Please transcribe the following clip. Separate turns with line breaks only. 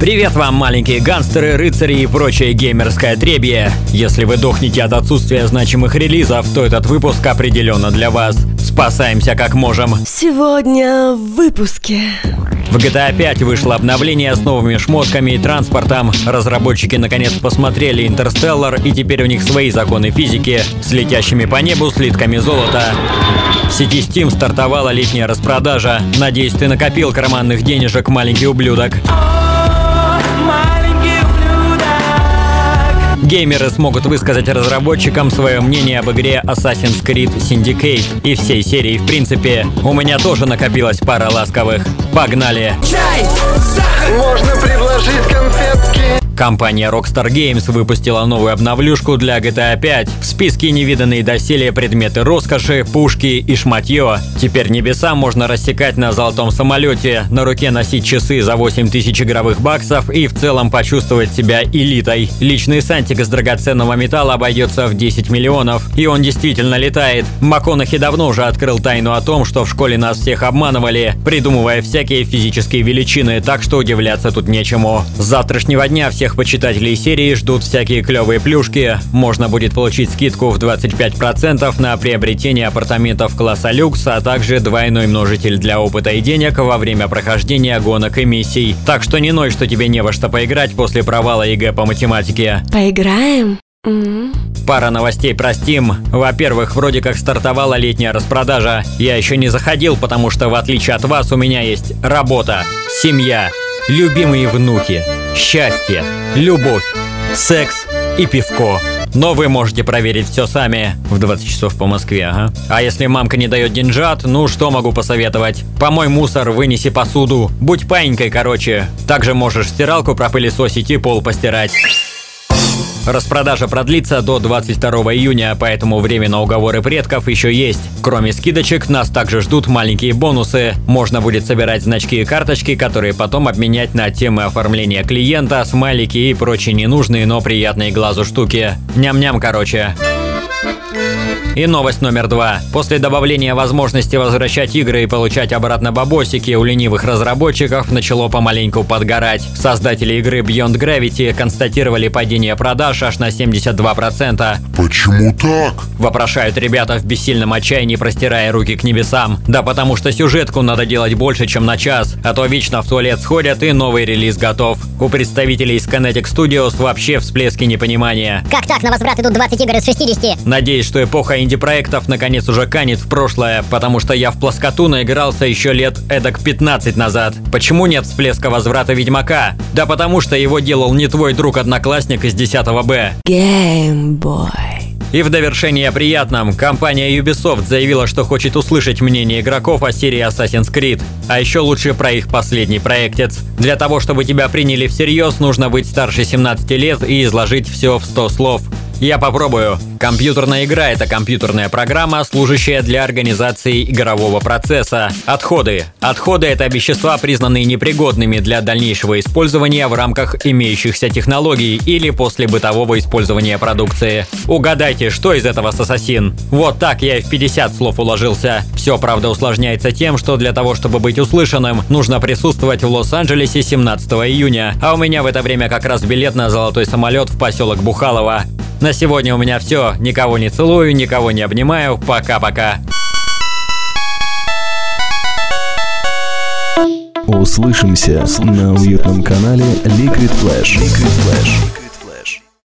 Привет вам, маленькие гангстеры, рыцари и прочее геймерское отребье. Если вы дохнете от отсутствия значимых релизов, то этот выпуск определенно для вас. Спасаемся как можем.
Сегодня в выпуске.
В GTA 5 вышло обновление с новыми шмотками и транспортом. Разработчики наконец посмотрели Интерстеллар, и теперь у них свои законы физики с летящими по небу слитками золота. В сети Steam стартовала летняя распродажа. Надеюсь, ты накопил карманных денежек, маленький ублюдок. Геймеры смогут высказать разработчикам свое мнение об игре Assassin's Creed Syndicate и всей серии в принципе. У меня тоже накопилась пара ласковых. Погнали!
Можно предложить конфетки.
Компания Rockstar Games выпустила новую обновлюшку для GTA 5. В списке невиданные доселе предметы роскоши, пушки и шматье. Теперь небеса можно рассекать на золотом самолете, на руке носить часы за 8000 игровых баксов и в целом почувствовать себя элитой. Личный сантик из драгоценного металла обойдется в 10 миллионов, и он действительно летает. МакКонахи давно уже открыл тайну о том, что в школе нас всех обманывали, придумывая всякие физические величины, так что удивляться тут нечему. С завтрашнего дня всех почитателей серии ждут всякие клевые плюшки. Можно будет получить скидку в 25% на приобретение апартаментов класса люкс, а также двойной множитель для опыта и денег во время прохождения гонок и миссий. Так что не ной, что тебе не во что поиграть после провала ЕГЭ по математике.
Поиграем? М.
Пара новостей про Steam. Во-первых, вроде как стартовала летняя распродажа. Я еще не заходил, потому что в отличие от вас у меня есть работа, семья, любимые внуки, счастье, любовь, секс и пивко. Но вы можете проверить все сами в 20 часов по Москве, ага. А если мамка не дает деньжат, ну что могу посоветовать? Помой мусор, вынеси посуду, будь паинькой, короче. Также можешь стиралку пропылесосить и пол постирать. Распродажа продлится до 22 июня, поэтому время на уговоры предков еще есть. Кроме скидочек, нас также ждут маленькие бонусы. Можно будет собирать значки и карточки, которые потом обменять на темы оформления клиента, смайлики и прочие ненужные, но приятные глазу штуки. Ням-ням, короче. И новость номер два. После добавления возможности возвращать игры и получать обратно бабосики у ленивых разработчиков начало помаленьку подгорать. Создатели игры Beyond Gravity констатировали падение продаж аж на 72%.
Почему так?
Вопрошают ребята в бессильном отчаянии, простирая руки к небесам. Да потому что сюжетку надо делать больше, чем на час, а то вечно в туалет сходят и новый релиз готов. У представителей из Kinetic Studios вообще всплески непонимания.
Как так? На возврат идут 20 игр из 60.
Надеюсь, что эпоха инди-проектов наконец уже канет в прошлое, потому что я в плоскоту наигрался еще лет эдак 15 назад. Почему нет всплеска возврата Ведьмака? Да потому что его делал не твой друг-одноклассник из 10 Б.
Геймбой.
И в довершение о приятном, компания Ubisoft заявила, что хочет услышать мнение игроков о серии Assassin's Creed, а еще лучше про их последний проектец. Для того, чтобы тебя приняли всерьез, нужно быть старше 17 лет и изложить все в 100 слов. Я попробую. Компьютерная игра – это компьютерная программа, служащая для организации игрового процесса. Отходы. Отходы – это вещества, признанные непригодными для дальнейшего использования в рамках имеющихся технологий или после бытового использования продукции. Угадайте, что из этого с Ассасин? Вот так я и в 50 слов уложился. Все, правда, усложняется тем, что для того, чтобы быть услышанным, нужно присутствовать в Лос-Анджелесе 17 июня, а у меня в это время как раз билет на золотой самолет в поселок Бухалово. На сегодня у меня все. Никого не целую, никого не обнимаю. Пока-пока.
Услышимся на уютном канале Liquid Flash. Liquid Flash.